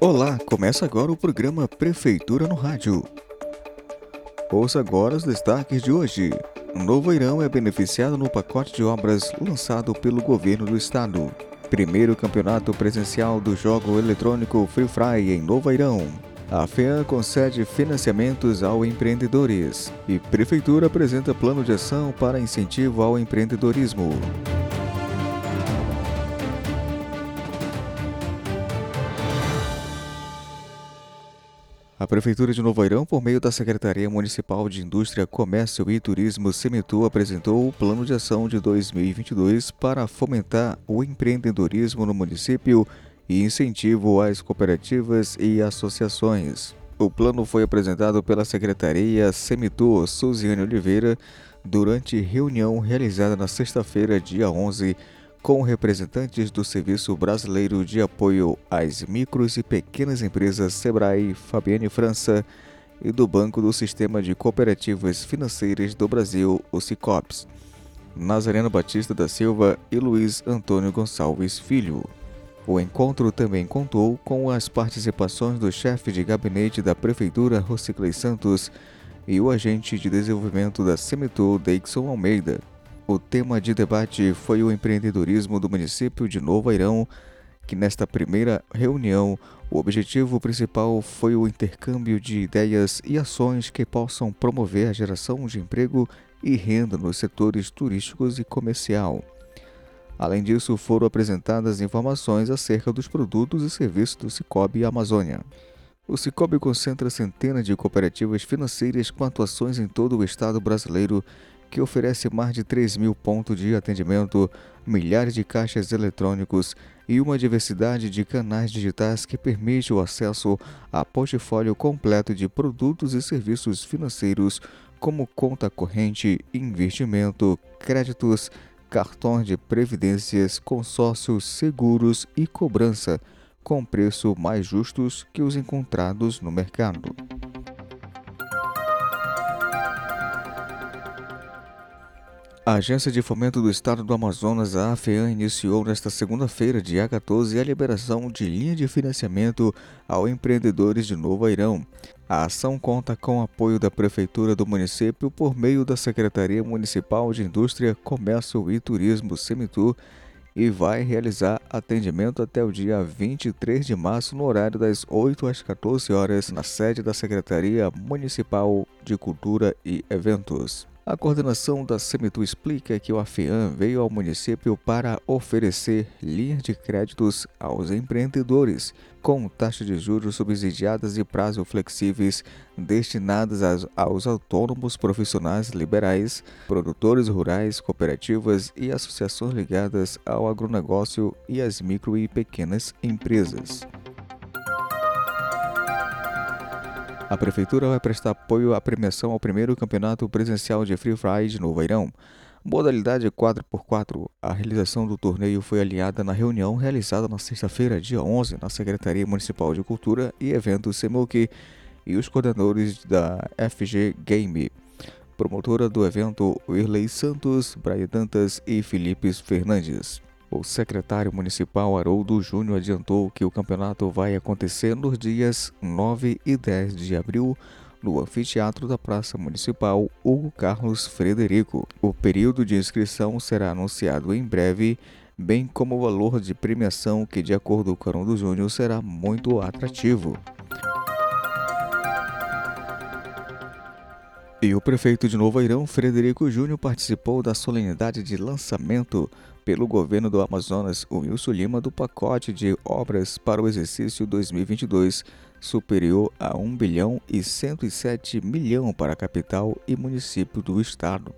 Olá, começa agora o programa Prefeitura no Rádio. Ouça agora os destaques de hoje. Novo Irão é beneficiado no pacote de obras lançado pelo governo do estado. Primeiro campeonato presencial do jogo eletrônico Free Fry em Novo Irão. A FEA concede financiamentos ao empreendedores e Prefeitura apresenta plano de ação para incentivo ao empreendedorismo. Prefeitura de Novo Airão, por meio da Secretaria Municipal de Indústria, Comércio e Turismo, Semitu, apresentou o Plano de Ação de 2022 para fomentar o empreendedorismo no município e incentivo às cooperativas e associações. O plano foi apresentado pela Secretaria Semitu Suziane Oliveira durante reunião realizada na sexta-feira, dia 11, com representantes do Serviço Brasileiro de Apoio às Micros e Pequenas Empresas Sebrae, Fabiane França, e do Banco do Sistema de Cooperativas Financeiras do Brasil, o Nazareno Batista da Silva e Luiz Antônio Gonçalves Filho. O encontro também contou com as participações do chefe de gabinete da Prefeitura, Rociclei Santos, e o agente de desenvolvimento da Semitur, Deixon Almeida. O tema de debate foi o empreendedorismo do município de Novo Airão, que nesta primeira reunião o objetivo principal foi o intercâmbio de ideias e ações que possam promover a geração de emprego e renda nos setores turísticos e comercial. Além disso, foram apresentadas informações acerca dos produtos e serviços do Cicobi Amazônia. O Cicobi concentra centenas de cooperativas financeiras com atuações em todo o estado brasileiro que oferece mais de 3 mil pontos de atendimento, milhares de caixas eletrônicos e uma diversidade de canais digitais que permite o acesso a portfólio completo de produtos e serviços financeiros, como conta corrente, investimento, créditos, cartões de previdências, consórcios, seguros e cobrança, com preço mais justos que os encontrados no mercado. A Agência de Fomento do Estado do Amazonas, a AFEAM, iniciou nesta segunda-feira, dia 14, a liberação de linha de financiamento ao empreendedores de Novo Airão. A ação conta com apoio da Prefeitura do município por meio da Secretaria Municipal de Indústria, Comércio e Turismo, Semitur, e vai realizar atendimento até o dia 23 de março, no horário das 8 às 14 horas, na sede da Secretaria Municipal de Cultura e Eventos. A coordenação da Semitu explica que o AFEAM veio ao município para oferecer linhas de créditos aos empreendedores com taxas de juros subsidiadas e prazo flexíveis destinadas aos autônomos profissionais liberais, produtores rurais, cooperativas e associações ligadas ao agronegócio e às micro e pequenas empresas. A Prefeitura vai prestar apoio à premiação ao primeiro campeonato presencial de Free Fry de Novo Airão. Modalidade 4x4. A realização do torneio foi aliada na reunião realizada na sexta-feira, dia 11, na Secretaria Municipal de Cultura e Eventos SEMUC e os coordenadores da FG Game. Promotora do evento, Wirley Santos, Braia Dantas e Felipe Fernandes. O secretário municipal Haroldo Júnior adiantou que o campeonato vai acontecer nos dias 9 e 10 de abril no anfiteatro da Praça Municipal Hugo Carlos Frederico. O período de inscrição será anunciado em breve, bem como o valor de premiação que, de acordo com Haroldo Júnior, será muito atrativo. E o prefeito de Novo Airão, Frederico Júnior, participou da solenidade de lançamento pelo governo do Amazonas, Wilson Lima, do pacote de obras para o exercício 2022, superior a 1 bilhão e 107 milhão para a capital e município do estado.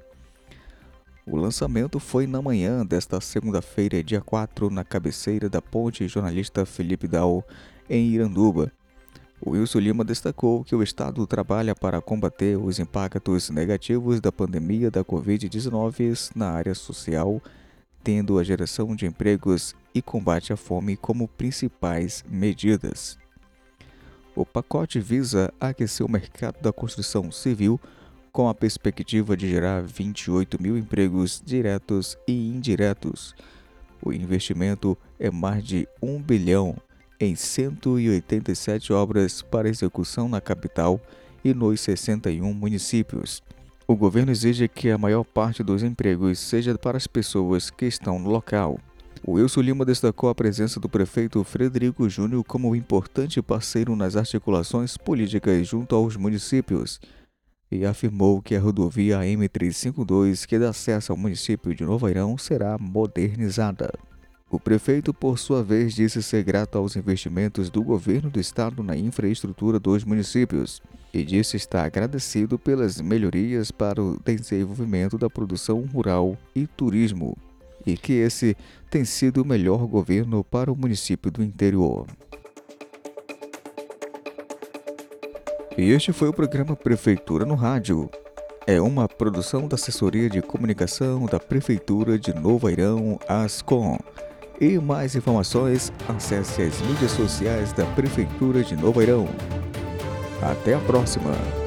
O lançamento foi na manhã desta segunda-feira, dia 4, na cabeceira da ponte jornalista Felipe Dal, em Iranduba. O Wilson Lima destacou que o Estado trabalha para combater os impactos negativos da pandemia da Covid-19 na área social tendo a geração de empregos e combate à fome como principais medidas. O pacote visa aquecer o mercado da construção civil com a perspectiva de gerar 28 mil empregos diretos e indiretos. O investimento é mais de 1 bilhão em 187 obras para execução na capital e nos 61 municípios. O governo exige que a maior parte dos empregos seja para as pessoas que estão no local. O Wilson Lima destacou a presença do prefeito Frederico Júnior como importante parceiro nas articulações políticas junto aos municípios e afirmou que a rodovia M352, que dá acesso ao município de Novairão, será modernizada. O prefeito, por sua vez, disse ser grato aos investimentos do governo do estado na infraestrutura dos municípios e disse estar agradecido pelas melhorias para o desenvolvimento da produção rural e turismo e que esse tem sido o melhor governo para o município do interior. E este foi o programa Prefeitura no Rádio. É uma produção da Assessoria de Comunicação da Prefeitura de Novo Airão, ASCOM. E mais informações, acesse as mídias sociais da Prefeitura de Novo Airão. Até a próxima!